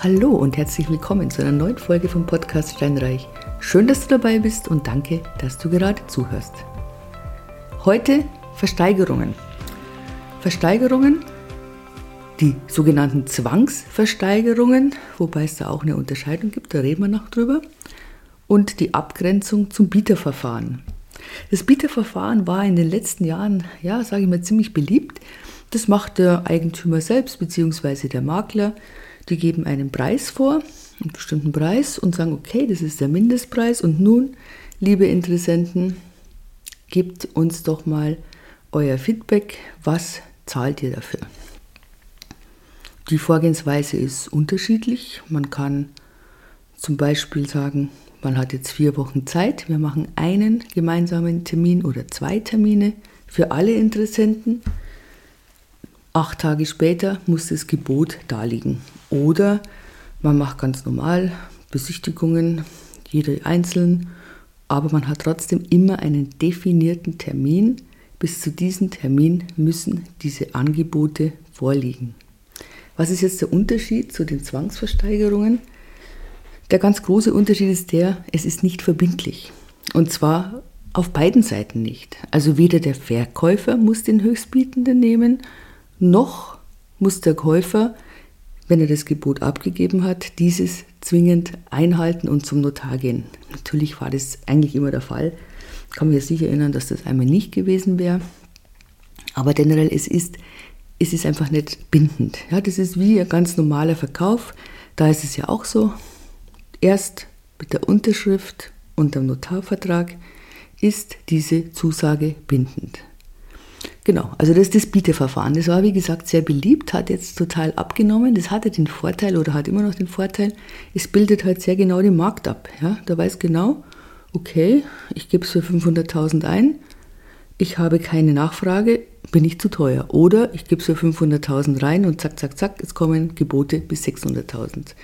Hallo und herzlich willkommen zu einer neuen Folge vom Podcast Steinreich. Schön, dass du dabei bist und danke, dass du gerade zuhörst. Heute Versteigerungen. Versteigerungen, die sogenannten Zwangsversteigerungen, wobei es da auch eine Unterscheidung gibt, da reden wir noch drüber, und die Abgrenzung zum Bieterverfahren. Das Bieterverfahren war in den letzten Jahren, ja, sage ich mal, ziemlich beliebt. Das macht der Eigentümer selbst bzw. der Makler die geben einen Preis vor, einen bestimmten Preis und sagen, okay, das ist der Mindestpreis und nun, liebe Interessenten, gebt uns doch mal euer Feedback, was zahlt ihr dafür? Die Vorgehensweise ist unterschiedlich. Man kann zum Beispiel sagen, man hat jetzt vier Wochen Zeit, wir machen einen gemeinsamen Termin oder zwei Termine für alle Interessenten. Acht Tage später muss das Gebot darliegen. Oder man macht ganz normal Besichtigungen, jede einzeln, aber man hat trotzdem immer einen definierten Termin. Bis zu diesem Termin müssen diese Angebote vorliegen. Was ist jetzt der Unterschied zu den Zwangsversteigerungen? Der ganz große Unterschied ist der, es ist nicht verbindlich. Und zwar auf beiden Seiten nicht. Also weder der Verkäufer muss den Höchstbietenden nehmen, noch muss der Käufer wenn er das Gebot abgegeben hat, dieses zwingend einhalten und zum Notar gehen. Natürlich war das eigentlich immer der Fall. Ich kann mich nicht erinnern, dass das einmal nicht gewesen wäre. Aber generell, es ist, es ist einfach nicht bindend. Ja, das ist wie ein ganz normaler Verkauf. Da ist es ja auch so. Erst mit der Unterschrift und dem Notarvertrag ist diese Zusage bindend. Genau, also das ist das Bieteverfahren. Das war, wie gesagt, sehr beliebt, hat jetzt total abgenommen. Das hatte den Vorteil oder hat immer noch den Vorteil, es bildet halt sehr genau den Markt ab. Ja? Da weiß genau, okay, ich gebe es für 500.000 ein, ich habe keine Nachfrage, bin ich zu teuer. Oder ich gebe es für 500.000 rein und zack, zack, zack, es kommen Gebote bis 600.000.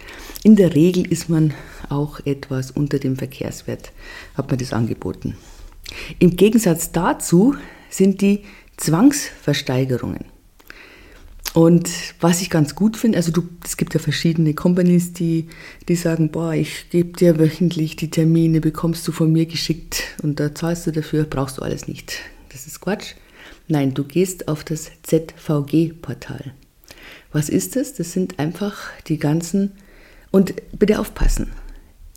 In der Regel ist man auch etwas unter dem Verkehrswert, hat man das angeboten. Im Gegensatz dazu sind die Zwangsversteigerungen. Und was ich ganz gut finde, also du, es gibt ja verschiedene Companies, die, die sagen, boah, ich gebe dir wöchentlich die Termine, bekommst du von mir geschickt und da zahlst du dafür, brauchst du alles nicht. Das ist Quatsch. Nein, du gehst auf das ZVG-Portal. Was ist das? Das sind einfach die ganzen, und bitte aufpassen,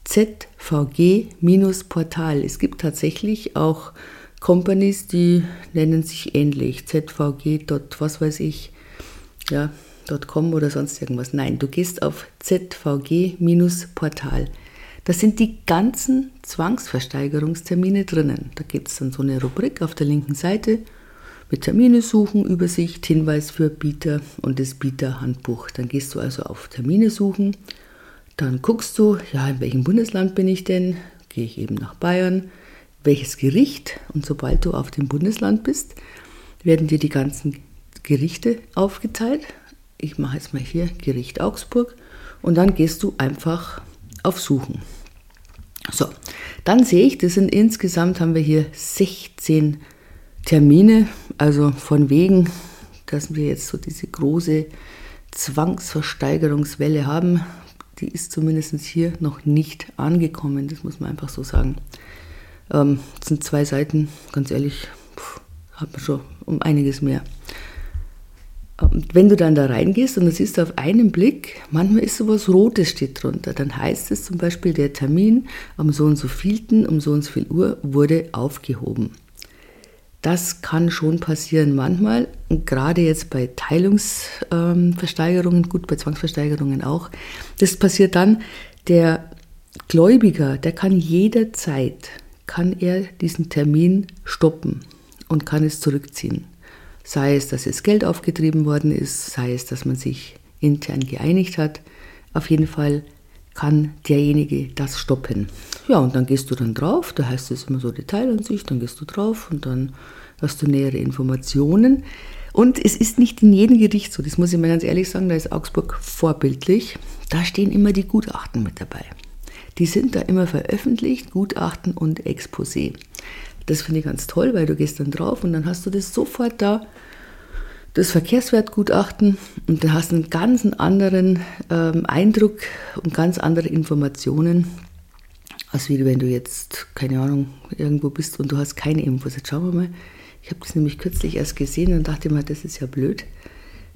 ZVG-Portal. Es gibt tatsächlich auch Companies, die nennen sich ähnlich, ZVG. was weiß ich, ja, .com oder sonst irgendwas. Nein, du gehst auf ZVG-Portal. Da sind die ganzen Zwangsversteigerungstermine drinnen. Da gibt es dann so eine Rubrik auf der linken Seite mit Termine suchen, Übersicht, Hinweis für Bieter und das Bieterhandbuch. Dann gehst du also auf Termine suchen. Dann guckst du, ja, in welchem Bundesland bin ich denn? Gehe ich eben nach Bayern welches Gericht. Und sobald du auf dem Bundesland bist, werden dir die ganzen Gerichte aufgeteilt. Ich mache jetzt mal hier Gericht Augsburg und dann gehst du einfach auf Suchen. So, dann sehe ich, das sind insgesamt haben wir hier 16 Termine, also von wegen, dass wir jetzt so diese große Zwangsversteigerungswelle haben, die ist zumindest hier noch nicht angekommen, das muss man einfach so sagen. Ähm, das sind zwei Seiten, ganz ehrlich, hat man schon um einiges mehr. Und ähm, wenn du dann da reingehst und du siehst auf einen Blick, manchmal ist sowas Rotes steht drunter, dann heißt es zum Beispiel, der Termin am so und so vielten, um so und so viel Uhr wurde aufgehoben. Das kann schon passieren manchmal, gerade jetzt bei Teilungsversteigerungen, gut, bei Zwangsversteigerungen auch. Das passiert dann, der Gläubiger, der kann jederzeit kann er diesen Termin stoppen und kann es zurückziehen. Sei es, dass jetzt Geld aufgetrieben worden ist, sei es, dass man sich intern geeinigt hat. Auf jeden Fall kann derjenige das stoppen. Ja, und dann gehst du dann drauf, da heißt es immer so Detailansicht, dann gehst du drauf und dann hast du nähere Informationen. Und es ist nicht in jedem Gericht so, das muss ich mal ganz ehrlich sagen, da ist Augsburg vorbildlich. Da stehen immer die Gutachten mit dabei. Die sind da immer veröffentlicht, Gutachten und Exposé. Das finde ich ganz toll, weil du gehst dann drauf und dann hast du das sofort da. das Verkehrswertgutachten und dann hast du einen ganz anderen ähm, Eindruck und ganz andere Informationen, als wenn du jetzt, keine Ahnung, irgendwo bist und du hast keine Infos. Jetzt schauen wir mal. Ich habe das nämlich kürzlich erst gesehen und dachte mir, das ist ja blöd.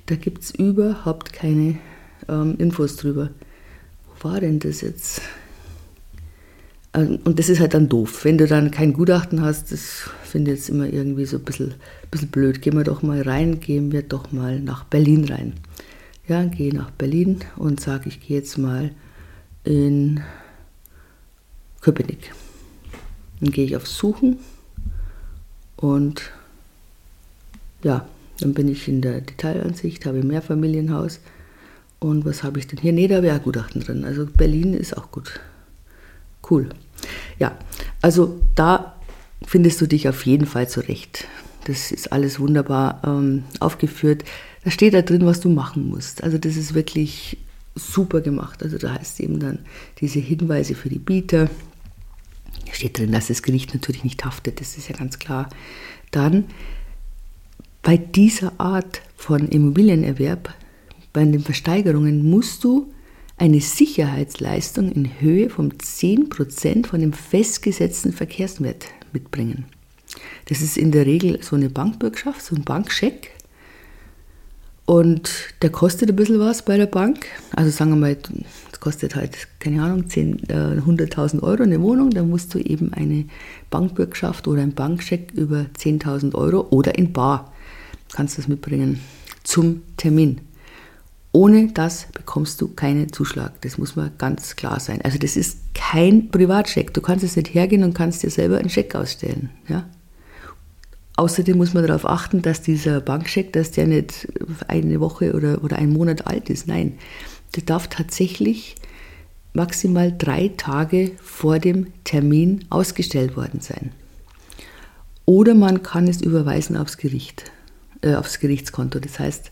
Da gibt es überhaupt keine ähm, Infos drüber. Wo war denn das jetzt? Ähm, und das ist halt dann doof. Wenn du dann kein Gutachten hast, das finde ich jetzt immer irgendwie so ein bisschen, bisschen blöd. Gehen wir doch mal rein, gehen wir doch mal nach Berlin rein. Ja, gehe nach Berlin und sage, ich gehe jetzt mal in Köpenick. Dann gehe ich auf Suchen und ja, dann bin ich in der Detailansicht, habe ein Mehrfamilienhaus. Und was habe ich denn hier? Nee, da wäre Gutachten drin. Also Berlin ist auch gut. Cool. Ja, also da findest du dich auf jeden Fall zurecht. Das ist alles wunderbar ähm, aufgeführt. Da steht da drin, was du machen musst. Also das ist wirklich super gemacht. Also da heißt eben dann diese Hinweise für die Bieter. Da steht drin, dass das Gericht natürlich nicht haftet, das ist ja ganz klar. Dann bei dieser Art von Immobilienerwerb, bei den Versteigerungen, musst du eine Sicherheitsleistung in Höhe von 10% von dem festgesetzten Verkehrswert mitbringen. Das ist in der Regel so eine Bankbürgschaft, so ein Bankscheck. Und der kostet ein bisschen was bei der Bank. Also sagen wir mal, das kostet halt, keine Ahnung, 10, äh, 100.000 Euro eine Wohnung. Da musst du eben eine Bankbürgschaft oder ein Bankscheck über 10.000 Euro oder in Bar kannst du das mitbringen zum Termin. Ohne das bekommst du keinen Zuschlag. Das muss mal ganz klar sein. Also das ist kein Privatscheck. Du kannst jetzt nicht hergehen und kannst dir selber einen Scheck ausstellen. Ja? Außerdem muss man darauf achten, dass dieser Bankscheck, dass der nicht eine Woche oder, oder einen Monat alt ist. Nein, der darf tatsächlich maximal drei Tage vor dem Termin ausgestellt worden sein. Oder man kann es überweisen aufs Gericht, äh, aufs Gerichtskonto. Das heißt,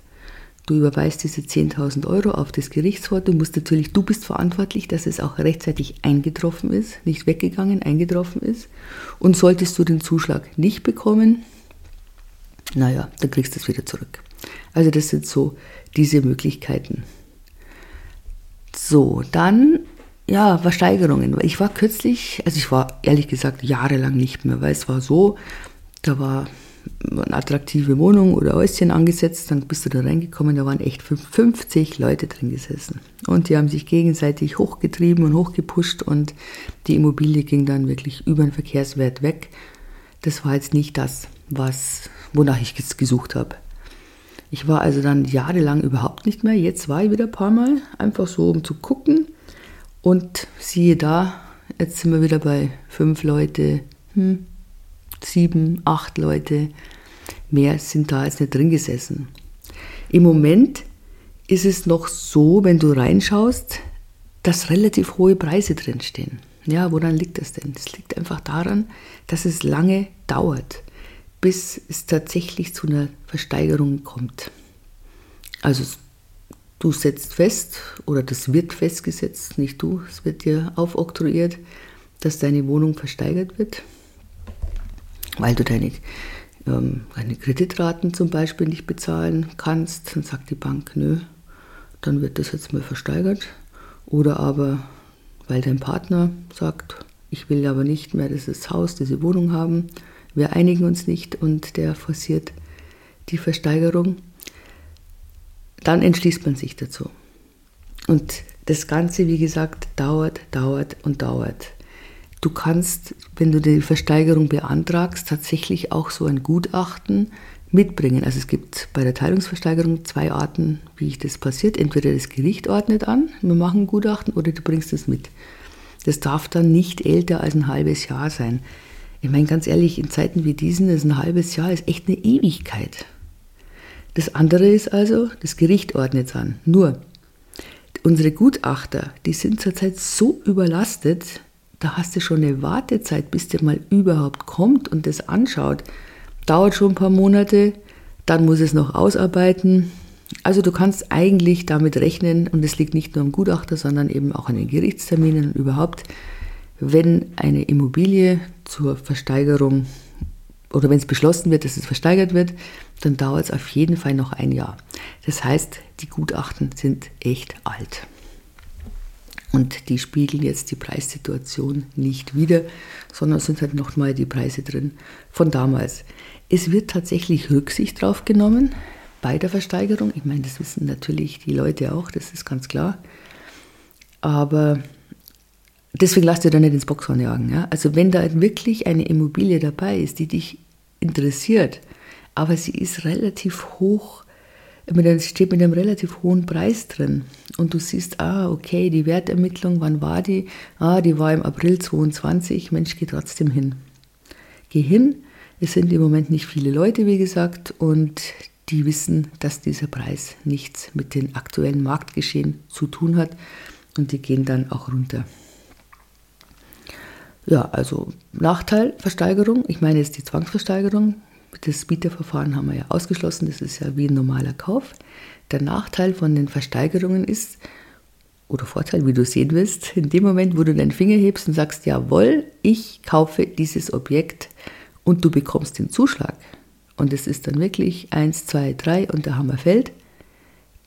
Du überweist diese 10.000 Euro auf das Gerichtswort. Du musst natürlich, du bist verantwortlich, dass es auch rechtzeitig eingetroffen ist, nicht weggegangen, eingetroffen ist. Und solltest du den Zuschlag nicht bekommen, naja, dann kriegst du es wieder zurück. Also das sind so diese Möglichkeiten. So, dann, ja, Versteigerungen. Ich war kürzlich, also ich war ehrlich gesagt jahrelang nicht mehr, weil es war so, da war eine attraktive Wohnung oder Häuschen angesetzt, dann bist du da reingekommen, da waren echt 50 Leute drin gesessen. Und die haben sich gegenseitig hochgetrieben und hochgepusht und die Immobilie ging dann wirklich über den Verkehrswert weg. Das war jetzt nicht das, was, wonach ich jetzt gesucht habe. Ich war also dann jahrelang überhaupt nicht mehr. Jetzt war ich wieder ein paar Mal, einfach so, um zu gucken. Und siehe da, jetzt sind wir wieder bei fünf Leute, hm, sieben, acht Leute. Mehr sind da jetzt nicht drin gesessen. Im Moment ist es noch so, wenn du reinschaust, dass relativ hohe Preise drinstehen. Ja, woran liegt das denn? Das liegt einfach daran, dass es lange dauert, bis es tatsächlich zu einer Versteigerung kommt. Also du setzt fest, oder das wird festgesetzt, nicht du, es wird dir aufoktroyiert, dass deine Wohnung versteigert wird weil du deine, ähm, deine Kreditraten zum Beispiel nicht bezahlen kannst, dann sagt die Bank, nö, dann wird das jetzt mal versteigert. Oder aber, weil dein Partner sagt, ich will aber nicht mehr dieses Haus, diese Wohnung haben, wir einigen uns nicht und der forciert die Versteigerung, dann entschließt man sich dazu. Und das Ganze, wie gesagt, dauert, dauert und dauert. Du kannst, wenn du die Versteigerung beantragst, tatsächlich auch so ein Gutachten mitbringen. Also es gibt bei der Teilungsversteigerung zwei Arten, wie ich das passiert. Entweder das Gericht ordnet an, wir machen ein Gutachten, oder du bringst es mit. Das darf dann nicht älter als ein halbes Jahr sein. Ich meine ganz ehrlich, in Zeiten wie diesen ist ein halbes Jahr ist echt eine Ewigkeit. Das andere ist also, das Gericht ordnet es an. Nur, unsere Gutachter, die sind zurzeit so überlastet, da hast du schon eine Wartezeit, bis der mal überhaupt kommt und das anschaut. Dauert schon ein paar Monate, dann muss es noch ausarbeiten. Also du kannst eigentlich damit rechnen, und es liegt nicht nur am Gutachter, sondern eben auch an den Gerichtsterminen und überhaupt, wenn eine Immobilie zur Versteigerung oder wenn es beschlossen wird, dass es versteigert wird, dann dauert es auf jeden Fall noch ein Jahr. Das heißt, die Gutachten sind echt alt. Und die spiegeln jetzt die Preissituation nicht wieder, sondern sind halt nochmal die Preise drin von damals. Es wird tatsächlich Rücksicht drauf genommen bei der Versteigerung. Ich meine, das wissen natürlich die Leute auch, das ist ganz klar. Aber deswegen lasst ihr da nicht ins Boxhorn jagen. Ja? Also wenn da wirklich eine Immobilie dabei ist, die dich interessiert, aber sie ist relativ hoch einem, steht mit einem relativ hohen Preis drin. Und du siehst, ah, okay, die Wertermittlung, wann war die? Ah, die war im April 22. Mensch, geh trotzdem hin. Geh hin. Es sind im Moment nicht viele Leute, wie gesagt, und die wissen, dass dieser Preis nichts mit dem aktuellen Marktgeschehen zu tun hat und die gehen dann auch runter. Ja, also Nachteil Versteigerung, ich meine jetzt die Zwangsversteigerung, das Bieterverfahren haben wir ja ausgeschlossen, das ist ja wie ein normaler Kauf. Der Nachteil von den Versteigerungen ist, oder Vorteil, wie du sehen wirst, in dem Moment, wo du deinen Finger hebst und sagst, jawohl, ich kaufe dieses Objekt und du bekommst den Zuschlag und es ist dann wirklich 1, 2, 3 und der Hammer fällt,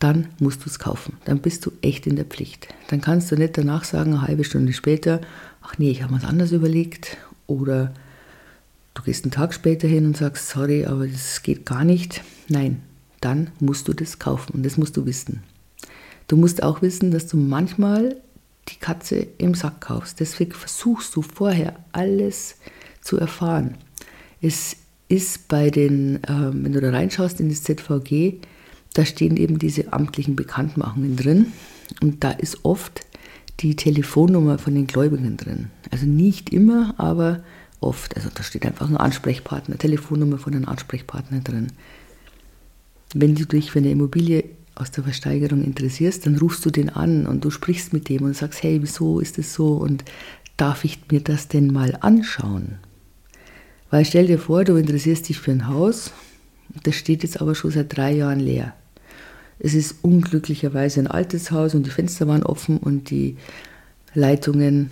dann musst du es kaufen. Dann bist du echt in der Pflicht. Dann kannst du nicht danach sagen, eine halbe Stunde später, ach nee, ich habe was anderes überlegt oder Du gehst einen Tag später hin und sagst, sorry, aber das geht gar nicht. Nein, dann musst du das kaufen und das musst du wissen. Du musst auch wissen, dass du manchmal die Katze im Sack kaufst. Deswegen versuchst du vorher alles zu erfahren. Es ist bei den, äh, wenn du da reinschaust in das ZVG, da stehen eben diese amtlichen Bekanntmachungen drin und da ist oft die Telefonnummer von den Gläubigen drin. Also nicht immer, aber oft. Also da steht einfach ein Ansprechpartner, Telefonnummer von einem Ansprechpartner drin. Wenn du dich für eine Immobilie aus der Versteigerung interessierst, dann rufst du den an und du sprichst mit dem und sagst, hey, wieso ist es so und darf ich mir das denn mal anschauen? Weil stell dir vor, du interessierst dich für ein Haus, das steht jetzt aber schon seit drei Jahren leer. Es ist unglücklicherweise ein altes Haus und die Fenster waren offen und die Leitungen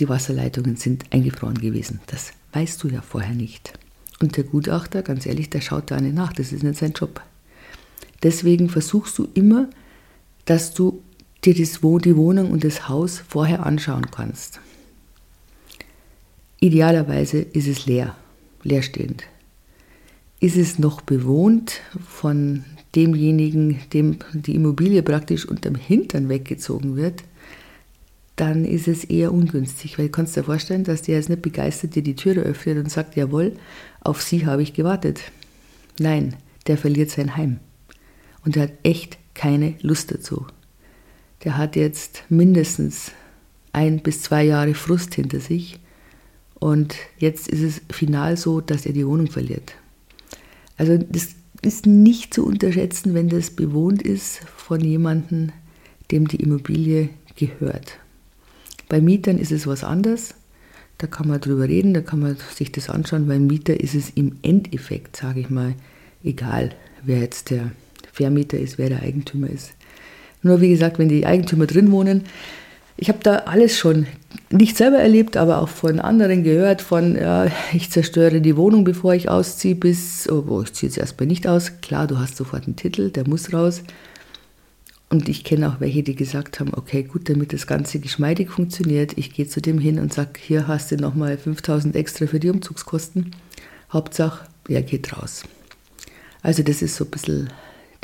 die Wasserleitungen sind eingefroren gewesen. Das weißt du ja vorher nicht. Und der Gutachter, ganz ehrlich, der schaut da nicht nach, das ist nicht sein Job. Deswegen versuchst du immer, dass du dir das, die Wohnung und das Haus vorher anschauen kannst. Idealerweise ist es leer, leerstehend. Ist es noch bewohnt von demjenigen, dem die Immobilie praktisch unterm Hintern weggezogen wird, dann ist es eher ungünstig, weil du kannst dir vorstellen, dass der jetzt nicht begeistert dir die Türe öffnet und sagt, jawohl, auf sie habe ich gewartet. Nein, der verliert sein Heim. Und er hat echt keine Lust dazu. Der hat jetzt mindestens ein bis zwei Jahre Frust hinter sich und jetzt ist es final so, dass er die Wohnung verliert. Also das ist nicht zu unterschätzen, wenn das bewohnt ist von jemandem, dem die Immobilie gehört. Bei Mietern ist es was anderes. Da kann man drüber reden, da kann man sich das anschauen. Beim Mieter ist es im Endeffekt, sage ich mal, egal, wer jetzt der Vermieter ist, wer der Eigentümer ist. Nur wie gesagt, wenn die Eigentümer drin wohnen, ich habe da alles schon nicht selber erlebt, aber auch von anderen gehört, von ja, ich zerstöre die Wohnung, bevor ich ausziehe, bis, oh, ich ziehe jetzt erstmal nicht aus. Klar, du hast sofort einen Titel, der muss raus. Und ich kenne auch welche, die gesagt haben, okay, gut, damit das Ganze geschmeidig funktioniert, ich gehe zu dem hin und sage, hier hast du nochmal 5000 extra für die Umzugskosten. Hauptsache, er geht raus. Also das ist so ein bisschen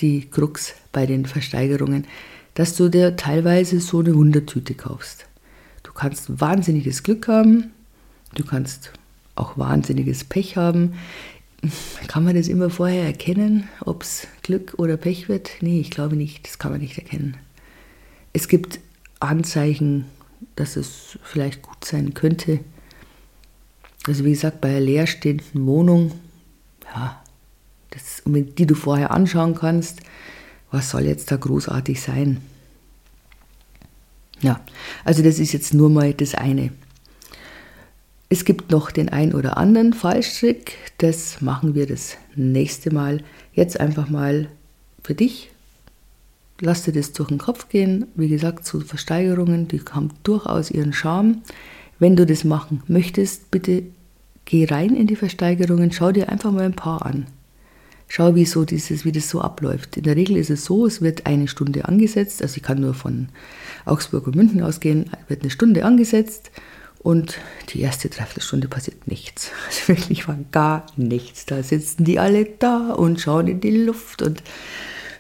die Krux bei den Versteigerungen, dass du dir teilweise so eine Wundertüte kaufst. Du kannst wahnsinniges Glück haben, du kannst auch wahnsinniges Pech haben. Kann man das immer vorher erkennen, ob es Glück oder Pech wird? Nee, ich glaube nicht. Das kann man nicht erkennen. Es gibt Anzeichen, dass es vielleicht gut sein könnte. Also wie gesagt, bei einer leerstehenden Wohnung, ja, das, die du vorher anschauen kannst, was soll jetzt da großartig sein? Ja, also das ist jetzt nur mal das eine. Es gibt noch den ein oder anderen Fallstrick, das machen wir das nächste Mal. Jetzt einfach mal für dich. Lass dir das durch den Kopf gehen. Wie gesagt, zu Versteigerungen, die haben durchaus ihren Charme. Wenn du das machen möchtest, bitte geh rein in die Versteigerungen, schau dir einfach mal ein paar an. schau, wie, so dieses, wie das so abläuft. In der Regel ist es so, es wird eine Stunde angesetzt, also ich kann nur von Augsburg und München ausgehen, wird eine Stunde angesetzt und die erste Dreiviertelstunde passiert nichts. Also wirklich war gar nichts. Da sitzen die alle da und schauen in die Luft und,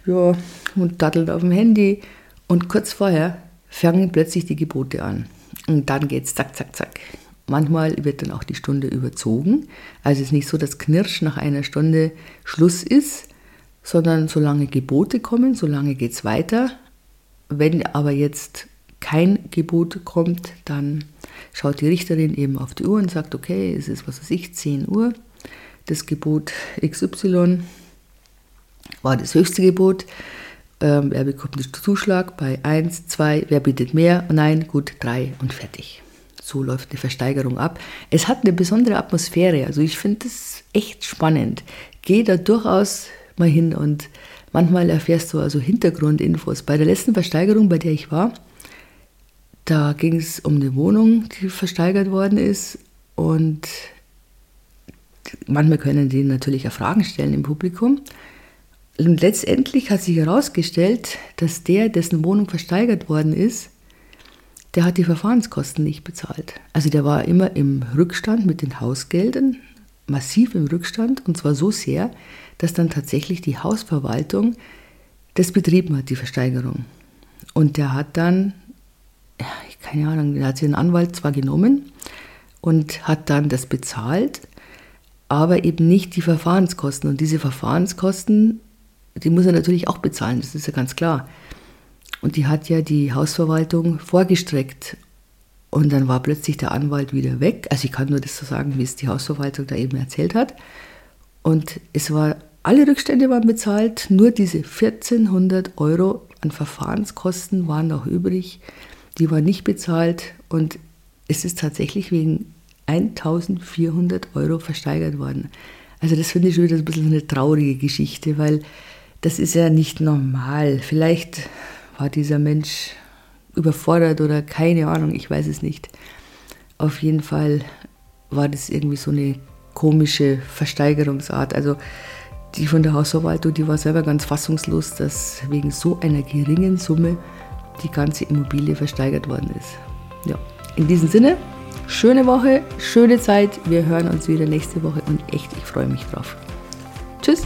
ja, und datteln auf dem Handy. Und kurz vorher fangen plötzlich die Gebote an. Und dann geht es zack, zack, zack. Manchmal wird dann auch die Stunde überzogen. Also es ist nicht so, dass Knirsch nach einer Stunde Schluss ist, sondern solange Gebote kommen, solange geht es weiter. Wenn aber jetzt kein Gebot kommt, dann schaut die Richterin eben auf die Uhr und sagt, okay, es ist, was weiß ich, 10 Uhr. Das Gebot XY war das höchste Gebot. Ähm, er bekommt den Zuschlag bei 1, 2, wer bietet mehr? Nein, gut, 3 und fertig. So läuft eine Versteigerung ab. Es hat eine besondere Atmosphäre. Also ich finde es echt spannend. Geh da durchaus mal hin und manchmal erfährst du also Hintergrundinfos. Bei der letzten Versteigerung, bei der ich war, da ging es um eine Wohnung, die versteigert worden ist. Und manchmal können die natürlich auch Fragen stellen im Publikum. Und letztendlich hat sich herausgestellt, dass der, dessen Wohnung versteigert worden ist, der hat die Verfahrenskosten nicht bezahlt. Also der war immer im Rückstand mit den Hausgeldern, massiv im Rückstand, und zwar so sehr, dass dann tatsächlich die Hausverwaltung das betrieben hat, die Versteigerung. Und der hat dann, ja, keine Ahnung, der hat sich einen Anwalt zwar genommen und hat dann das bezahlt, aber eben nicht die Verfahrenskosten. Und diese Verfahrenskosten die muss er natürlich auch bezahlen, das ist ja ganz klar. Und die hat ja die Hausverwaltung vorgestreckt. Und dann war plötzlich der Anwalt wieder weg. Also ich kann nur das so sagen, wie es die Hausverwaltung da eben erzählt hat. Und es war, alle Rückstände waren bezahlt, nur diese 1400 Euro an Verfahrenskosten waren noch übrig. Die waren nicht bezahlt und es ist tatsächlich wegen 1400 Euro versteigert worden. Also das finde ich schon wieder ein bisschen eine traurige Geschichte, weil das ist ja nicht normal. Vielleicht war dieser Mensch überfordert oder keine Ahnung, ich weiß es nicht. Auf jeden Fall war das irgendwie so eine komische Versteigerungsart. Also die von der Hausverwaltung, die war selber ganz fassungslos, dass wegen so einer geringen Summe die ganze Immobilie versteigert worden ist. Ja, in diesem Sinne, schöne Woche, schöne Zeit. Wir hören uns wieder nächste Woche und echt, ich freue mich drauf. Tschüss.